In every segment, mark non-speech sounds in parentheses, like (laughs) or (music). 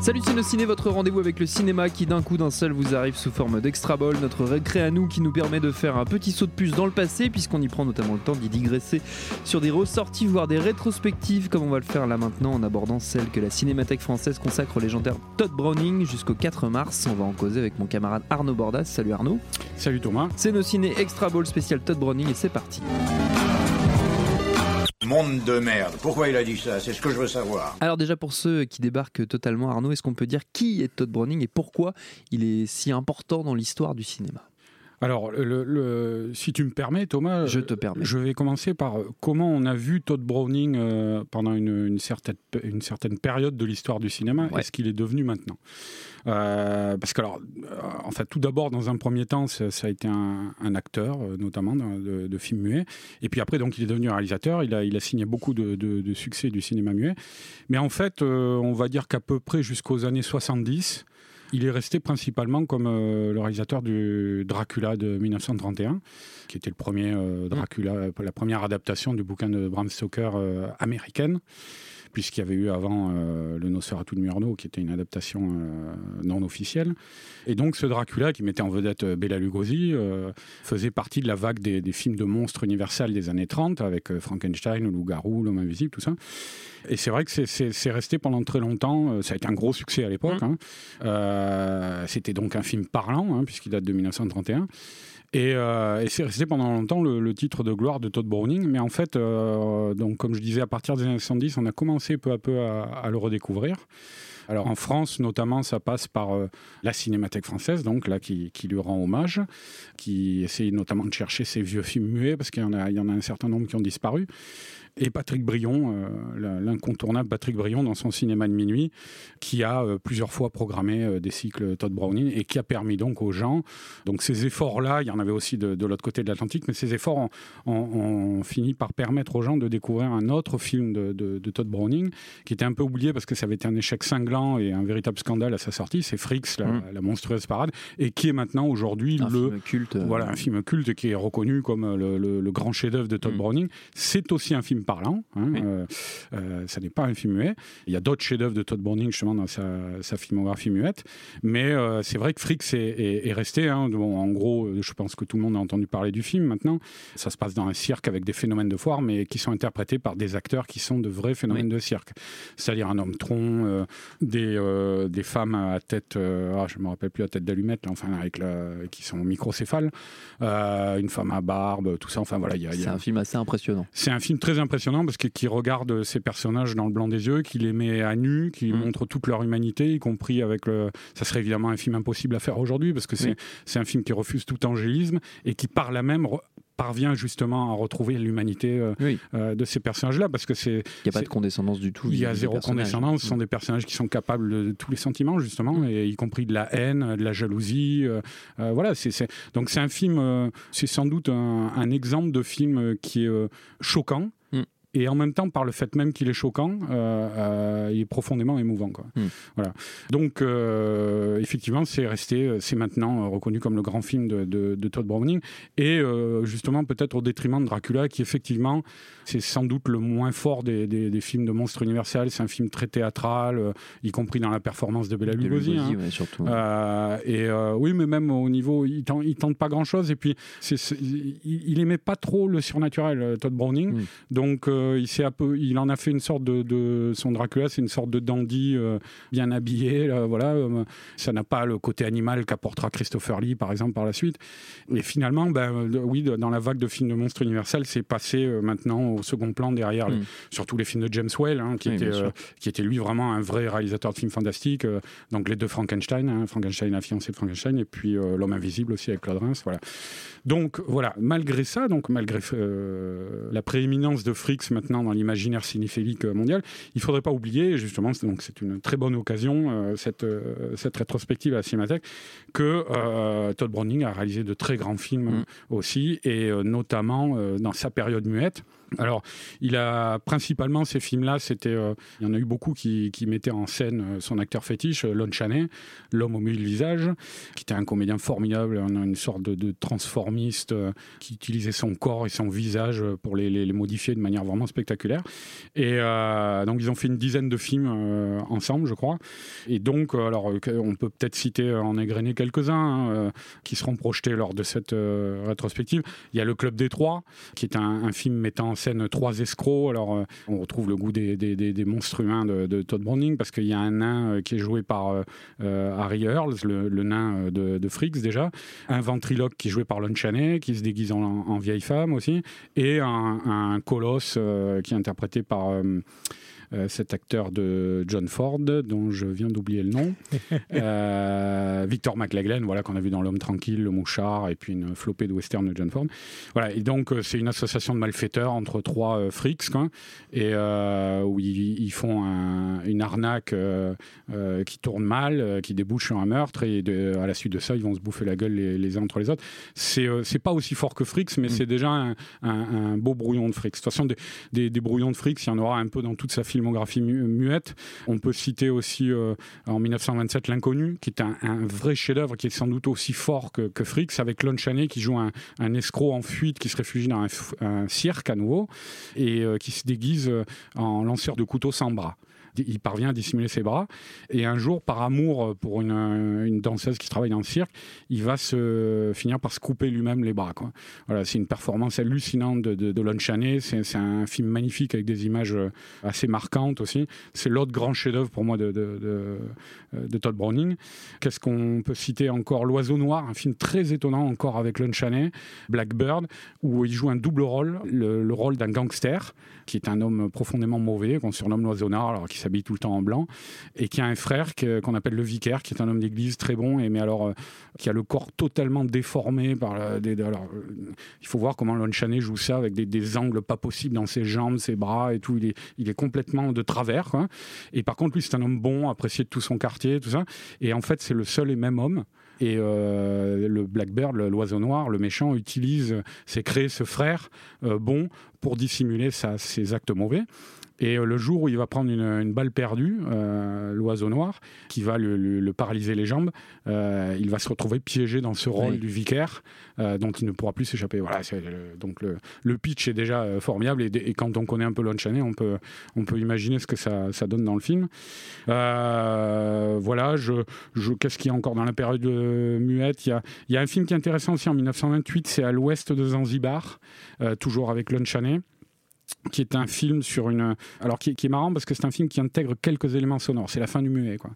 Salut Ciné, votre rendez-vous avec le cinéma qui d'un coup d'un seul vous arrive sous forme d'extra ball, notre récré à nous qui nous permet de faire un petit saut de puce dans le passé puisqu'on y prend notamment le temps d'y digresser sur des ressorties voire des rétrospectives comme on va le faire là maintenant en abordant celle que la Cinémathèque française consacre au légendaire Todd Browning jusqu'au 4 mars. On va en causer avec mon camarade Arnaud Bordas. Salut Arnaud. Salut Thomas. C'est nos ciné extra ball spécial Todd Browning et c'est parti. Monde de merde. Pourquoi il a dit ça? C'est ce que je veux savoir. Alors déjà pour ceux qui débarquent totalement Arnaud, est-ce qu'on peut dire qui est Todd Browning et pourquoi il est si important dans l'histoire du cinéma? Alors, le, si tu me permets, Thomas, je te permets. Je vais commencer par euh, comment on a vu Todd Browning euh, pendant une, certaine, une certaine période de l'histoire du cinéma et ce qu'il est devenu maintenant? Euh, parce que, alors, en fait, tout d'abord, dans un premier temps, ça, a été un, acteur, notamment de, films muets. Et puis après, donc, il est devenu réalisateur. Il a, il a signé beaucoup de, de succès du cinéma muet. Mais en fait, on va dire qu'à peu près jusqu'aux années 70, il est resté principalement comme euh, le réalisateur du Dracula de 1931, qui était le premier euh, Dracula, la première adaptation du bouquin de Bram Stoker euh, américaine puisqu'il y avait eu avant euh, le Nosferatu de Murnau, qui était une adaptation euh, non officielle. Et donc ce Dracula, qui mettait en vedette euh, Bela Lugosi, faisait partie de la vague des, films de monstres universels des années 30, avec Frankenstein, le loup-garou, l'homme invisible, tout ça. Et c'est vrai que c'est resté pendant très longtemps, ça a été un gros succès à l'époque. Mmh. Hein. C'était donc un film parlant, hein, puisqu'il date de 1931. Euh, et, c'est resté pendant longtemps le, titre de gloire de Todd Browning. Mais en fait, euh, donc, comme je disais, à partir des années 70, on a commencé peu à peu à, le redécouvrir. Alors en France, notamment, ça passe par euh, la Cinémathèque française, donc là, qui, lui rend hommage, qui essaye notamment de chercher ces vieux films muets, parce qu'il y, en a, il y en a un certain nombre qui ont disparu et Patrick Brion, euh, l'incontournable Patrick Brion dans son cinéma de minuit, qui a euh, plusieurs fois programmé euh, des cycles Todd Browning et qui a permis donc aux gens, donc ces efforts-là, il y en avait aussi de, l'autre côté de l'Atlantique, mais ces efforts ont, fini par permettre aux gens de découvrir un autre film de, Todd Browning, qui était un peu oublié parce que ça avait été un échec cinglant et un véritable scandale à sa sortie, c'est Fricks, la, mmh. monstrueuse parade, et qui est maintenant aujourd'hui le film culte, voilà un film culte qui est reconnu comme le, grand chef-d'œuvre de Todd mmh. Browning. C'est aussi un film parlant. Hein, euh, euh, ça n'est pas un film muet. Il y a d'autres chefs-d'œuvre de Todd Browning justement dans sa, filmographie muette, mais euh, c'est vrai que Fricks est, resté. Hein, en gros, je pense que tout le monde a entendu parler du film maintenant. Ça se passe dans un cirque avec des phénomènes de foire, mais qui sont interprétés par des acteurs qui sont de vrais phénomènes de cirque. C'est-à-dire un homme tronc, des, des femmes à tête, ah, je me rappelle plus à tête d'allumette, enfin avec la, qui sont microcéphales, une femme à barbe, tout ça. Enfin voilà, c'est un film assez impressionnant. C'est un film très impressionnant parce qu'il regarde ces personnages dans le blanc des yeux, qui les met à nu, qui mm. montre toute leur humanité, y compris avec le. Ça serait évidemment un film impossible à faire aujourd'hui parce que c'est un film qui refuse tout angélisme et qui par là même parvient justement à retrouver l'humanité euh, euh, de ces personnages-là, parce que c'est... Il n'y a pas de condescendance du tout. Il y a zéro condescendance, ce sont mm. des personnages qui sont capables de tous les sentiments, justement, mm. et y compris de la haine, de la jalousie. Euh, voilà, c'est, donc c'est un film, c'est sans doute un, un, exemple de film qui est choquant, et en même temps, par le fait même qu'il est choquant, il est profondément émouvant. Quoi. Hmm. Voilà. Donc, effectivement, c'est resté, c'est maintenant reconnu comme le grand film de, de Todd Browning, et justement peut-être au détriment de Dracula, qui effectivement, c'est sans doute le moins fort des, des, films de monstres universels. C'est un film très théâtral, euh, y compris dans la performance de Bella Lugosi. Hein. surtout. Euh, et euh, oui, mais même au niveau, il tente, il tente pas grand-chose. Et puis, c'est, il, aimait pas trop le surnaturel, Todd Browning. Mm. Donc, il s'est un peu, il en a fait une sorte de, de son Dracula, c'est une sorte de dandy bien habillé. voilà, ça n'a pas le côté animal qu'apportera Christopher Lee, par exemple, par la suite. Et finalement, ben, oui, dans la vague de films de monstres universels, c'est passé maintenant au second plan derrière mm. surtout les films de James Whale, hein, qui, était, euh, qui était lui vraiment un vrai réalisateur de films fantastiques. Euh, donc les deux Frankenstein, hein, Frankenstein, la fiancée de Frankenstein, et puis euh, L'homme invisible aussi avec Claude Reims. Voilà. Donc voilà, malgré ça, donc malgré la prééminence de Fricks maintenant dans l'imaginaire cinéphilique mondial, il faudrait pas oublier, justement, donc c'est une très bonne occasion, cette, cette rétrospective à la Cinémathèque, que Todd Browning a réalisé de très grands films mm. aussi, et notamment dans sa période muette. Alors, il a principalement ces films-là, c'était, euh, il y en a eu beaucoup qui, mettaient en scène euh, son acteur fétiche, euh, Lon Chaney, l'homme au mille visage, qui était un comédien formidable, une sorte de, transformiste qui utilisait son corps et son visage pour les, modifier de manière vraiment spectaculaire. Et donc, ils ont fait une dizaine de films ensemble, je crois. Et donc, alors, on peut peut-être citer en égrener quelques-uns hein, qui seront projetés lors de cette rétrospective. Il y a Le Club des Trois, qui est un, film mettant scène trois escrocs. Alors, euh, on retrouve le goût des, des, monstres humains de, Todd Browning parce qu'il y a un nain euh, qui est joué par euh, Harry Earls, le, nain de, de Fricks déjà, un ventriloque qui est joué par Lon Chaney, qui se déguise en, vieille femme aussi, et un, un colosse qui est interprété par euh, cet acteur de John Ford, dont je viens d'oublier le nom, (laughs) euh, Victor McLaglen, voilà, qu'on a vu dans L'Homme Tranquille, Le Mouchard, et puis une flopée de western de John Ford. Voilà, et donc euh, c'est une association de malfaiteurs entre trois frics, quoi, et où ils, font une arnaque qui tourne mal, qui débouche sur un meurtre, et à la suite de ça, ils vont se bouffer la gueule les, uns entre les autres. C'est c'est pas aussi fort que Fricks, mais mm. c'est déjà un, beau brouillon de Fricks. De toute façon, des, des, brouillons de Fricks, il y en aura un peu dans toute sa filmographie muette. On peut citer aussi euh, en 1927 L'inconnu, qui est un, vrai chef-d'œuvre qui est sans doute aussi fort que, que Fricks, avec Lon Chaney qui joue un, escroc en fuite qui se réfugie dans un, cirque à nouveau et euh, qui se déguise euh, en lanceur de couteau sans bras il parvient à dissimuler ses bras. Et un jour, par amour pour une, danseuse qui travaille dans le cirque, il va se finir par se couper lui-même les bras. Voilà, c'est une performance hallucinante de, de, Lon Chaney. C'est, un film magnifique avec des images euh, assez marquantes aussi. C'est l'autre grand chef-d'œuvre pour moi de, de, Todd Browning. Qu'est-ce qu'on peut citer encore? L'Oiseau Noir, un film très étonnant encore avec Lon Chaney. Blackbird, où il joue un double rôle, le, rôle d'un gangster, qui est un homme profondément mauvais, qu'on surnomme l'Oiseau Noir, alors qu'il s'habille tout le temps en blanc, et qui a un frère qu'on appelle le vicaire, qui est un homme d'église très bon, et mais alors euh, qui a le corps totalement déformé par des, alors, euh, il faut voir comment Lon Chaney joue ça avec des, angles pas possibles dans ses jambes, ses bras et tout. Il est, il est complètement de travers. Et par contre, lui, c'est un homme bon, apprécié de tout son quartier, tout ça. Et en fait, c'est le seul et même homme. Et euh, le Blackbird, l'oiseau noir, le méchant, utilise, c'est créer ce frère bon pour dissimuler ses actes mauvais. Et euh, le jour où il va prendre une, balle perdue, euh, l'oiseau noir, qui va le, paralyser les jambes, euh, il va se retrouver piégé dans ce rôle du vicaire, dont il ne pourra plus s'échapper. Voilà, donc le, pitch est déjà formidable, et, quand on connaît un peu Lon Chaney, on peut, on peut imaginer ce que ça, ça donne dans le film. voilà, je, je qu'est-ce qu'il y a encore dans la période muette? Il y, a, il y a un film qui est intéressant aussi en 1928, c'est à l'ouest de Zanzibar, toujours avec Lon Chaney qui est un film sur une alors qui, est marrant parce que c'est un film qui intègre quelques éléments sonores. C'est la fin du muet quoi.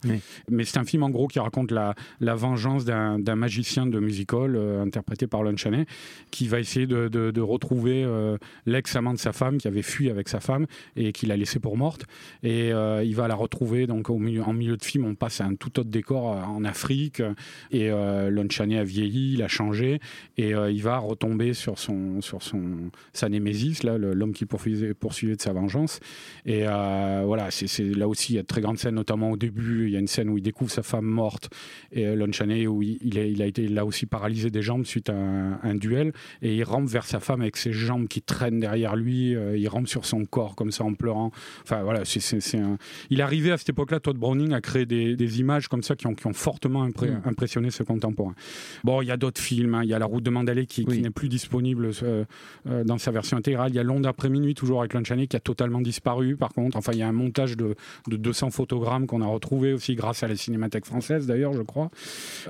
Mais c'est un film en gros qui raconte la, la vengeance d'un magicien de musical euh, interprété par Lon Chaney qui va essayer de, de, retrouver euh, l'ex-amant de sa femme qui avait fui avec sa femme et qu'il a laissé pour morte. Et euh, il va la retrouver donc au milieu, en milieu de film. On passe à un tout autre décor en Afrique. Et Lon Chaney a vieilli il a changé. Et il va retomber sur son sur son sa némésis là l'homme qui pour poursuivait, poursuivait de sa vengeance. Et voilà, c'est là aussi, il y a de très grandes scènes, notamment au début. Il y a une scène où il découvre sa femme morte et Lon Chaney, où il, il, a été là aussi paralysé des jambes suite à un, duel. Et il rampe vers sa femme avec ses jambes qui traînent derrière lui. il rampe sur son corps comme ça en pleurant. Enfin voilà, c'est un... il arrivait à cette époque-là, Todd Browning, à créer des, images comme ça qui ont, qui ont fortement mm. impressionné ses contemporains. Bon, il y a d'autres films. Hein. Il y a La Route de Mandalay qui, n'est plus disponible euh, euh, dans sa version intégrale. Il y a Londres après minuit, toujours avec Lon Chaney, qui a totalement disparu. Par contre, enfin, il y a un montage de, de 200 photogrammes qu'on a retrouvé aussi grâce à la Cinémathèque française, d'ailleurs, je crois.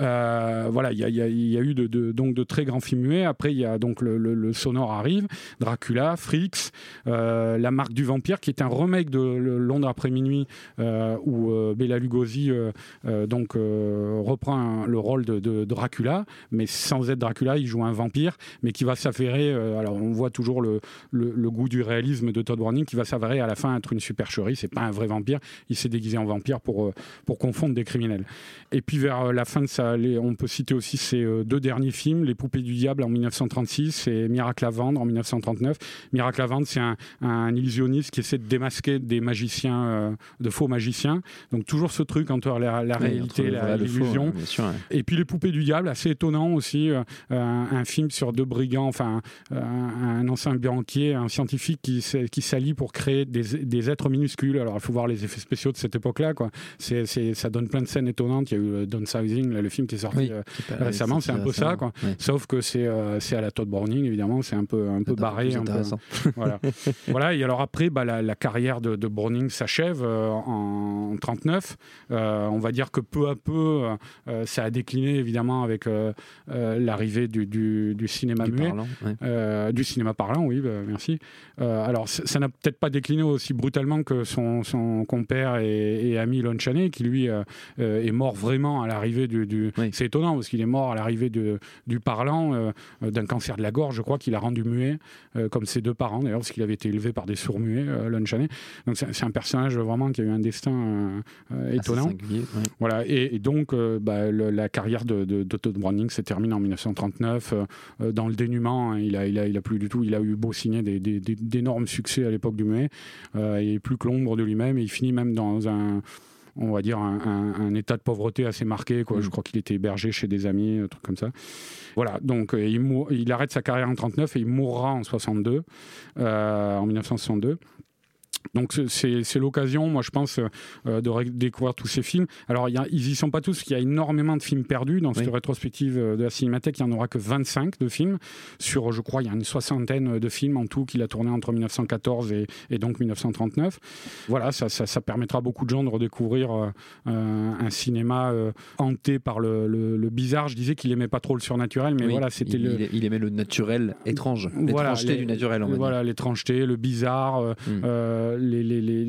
Euh, voilà, il y a, eu de, donc de très grands films muets. Après, il y a donc le, sonore arrive, Dracula, Freaks, La Marque du Vampire, qui est un remake de Londres après minuit, où Bela Lugosi donc reprend le rôle de, Dracula, mais sans être Dracula, il joue un vampire, mais qui va euh, alors on voit toujours le, le, goût du réalisme de Todd Browning, qui va s'avérer à la fin être une supercherie, c'est pas un vrai vampire, il s'est déguisé en vampire pour, euh, pour confondre des criminels. Et puis vers euh, la fin de ça, on peut citer aussi ses deux derniers films, Les Poupées du Diable en 1936 et Miracle à vendre en 1939. Miracle à vendre, c'est un, un, illusionniste qui essaie de démasquer des magiciens, de faux magiciens. Donc toujours ce truc entre la, la réalité et l'illusion. Et puis Les Poupées du Diable, assez étonnant aussi, euh, un, film sur deux brigands, enfin un, ancien banquier, un scientifique qui, qui s'allie pour créer des, êtres minuscules. Alors il faut voir les effets spéciaux de cette époque-là. Quoi. C'est, ça donne plein de scènes étonnantes. Il y a eu euh, Downsizing, le film qui est sorti euh, récemment, c'est un peu ça. Quoi. Sauf que c'est, c'est à la Todd Browning, évidemment, c'est un peu, un peu barré. Un peu, (laughs) voilà. voilà. Et alors après, bah, la, carrière de, Browning s'achève en, 39. on va dire que peu à peu, ça a décliné évidemment avec euh, l'arrivée du, du, cinéma muet, euh, du cinéma parlant, oui, bah, merci. Euh, alors ça n'a peut-être pas décliné aussi brutalement que son, son compère et, ami Lon Chaney, qui lui est mort vraiment à l'arrivée du. C'est étonnant parce qu'il est mort à l'arrivée du parlant d'un cancer de la gorge, je crois qu'il a rendu muet, comme ses deux parents d'ailleurs, parce qu'il avait été élevé par des sourds muets, Lon Chaney. Donc c'est un personnage vraiment qui a eu un destin étonnant. Voilà, et, donc bah, la carrière de, de, de Todd Browning, c'était termine en 1939 euh, euh, dans le dénuement. Hein. il, a, il, a, il a plus du tout, il a eu beau signer d'énormes succès à l'époque du Muet. Euh, il est plus que l'ombre de lui-même et il finit même dans un on va dire un, état de pauvreté assez marqué. Quoi. Je mm. crois qu'il était hébergé chez des amis, un truc comme ça. Voilà, donc il, il, arrête sa carrière en 39 et il mourra en 62, en 1962. Donc c'est l'occasion, moi je pense, euh, de découvrir tous ces films. Alors y a, ils y sont pas tous, il y a énormément de films perdus dans cette rétrospective euh, de la Cinémathèque. Il n'y en aura que 25 de films sur, je crois, il y a une soixantaine de films en tout qu'il a tourné entre 1914 et, et donc 1939. Voilà, ça, ça, ça, permettra à beaucoup de gens de redécouvrir euh, un cinéma hanté par le, le, bizarre. Je disais qu'il aimait pas trop le surnaturel, mais voilà, c'était le. Il aimait le naturel étrange, l'étrangeté du naturel. voilà, l'étrangeté, le bizarre.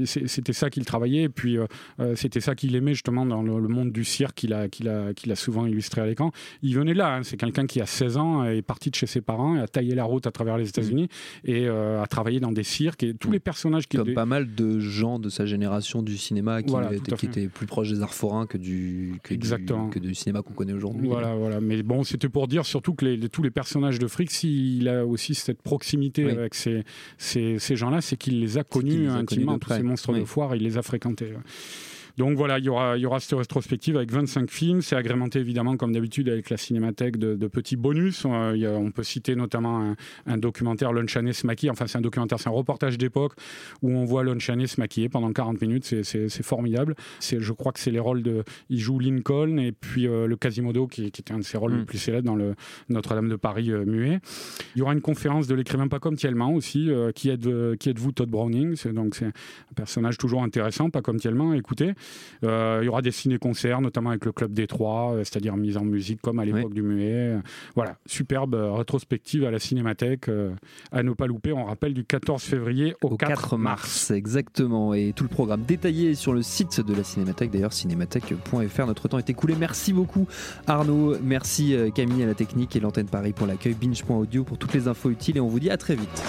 C'était ça qu'il travaillait, et puis euh, euh, c'était ça qu'il aimait justement dans le, monde du cirque qu'il a, qu'il a, qu'il a souvent illustré à l'écran. Il venait là, hein. c'est quelqu'un qui a 16 ans, est parti de chez ses parents, a taillé la route à travers les États-Unis mm. et euh, a travaillé dans des cirques et tous mm. les personnages qu'il Comme pas mal de gens de sa génération du cinéma qui, étaient plus proches des arts forains que du, que Exactement. Du, que du cinéma qu'on connaît aujourd'hui. Voilà, voilà. Mais bon, c'était pour dire surtout que les, tous les personnages de Frick, s'il a aussi cette proximité avec ces, ces, ces gens-là, c'est qu'il les a connus intimement, tous ces monstres de foire, il les a fréquentés. Donc voilà, il y aura, il y aura cette rétrospective avec 25 films. C'est agrémenté évidemment, comme d'habitude, avec la cinémathèque de, petits bonus. Euh, on, peut citer notamment un, documentaire Lon Chaney se maquille. Enfin, c'est un documentaire, c'est un reportage d'époque où on voit Lon Chaney se maquiller pendant 40 minutes. C'est formidable. Je crois que c'est les rôles de. Il joue Lincoln et puis euh, le Quasimodo, qui, qui, était un de ses rôles les mm. plus célèbres dans le Notre-Dame de Paris euh, muet. Il y aura une conférence de l'écrivain pas comme Thielman aussi. qui êtes-vous, qui Todd Browning Donc, c'est un personnage toujours intéressant, pas comme Thielman. Écoutez. Euh, il y aura des ciné-concerts, notamment avec le Club des Trois, euh, c'est-à-dire mise en musique comme à l'époque du muet. Voilà, superbe rétrospective à la Cinémathèque à ne pas louper. On rappelle du 14 février au, 4, mars. Exactement. Et tout le programme détaillé sur le site de la Cinémathèque, d'ailleurs cinémathèque.fr. Notre temps est écoulé. Merci beaucoup Arnaud. Merci euh, Camille à la technique et l'antenne Paris pour l'accueil. Binge.audio pour toutes les infos utiles et on vous dit à très vite.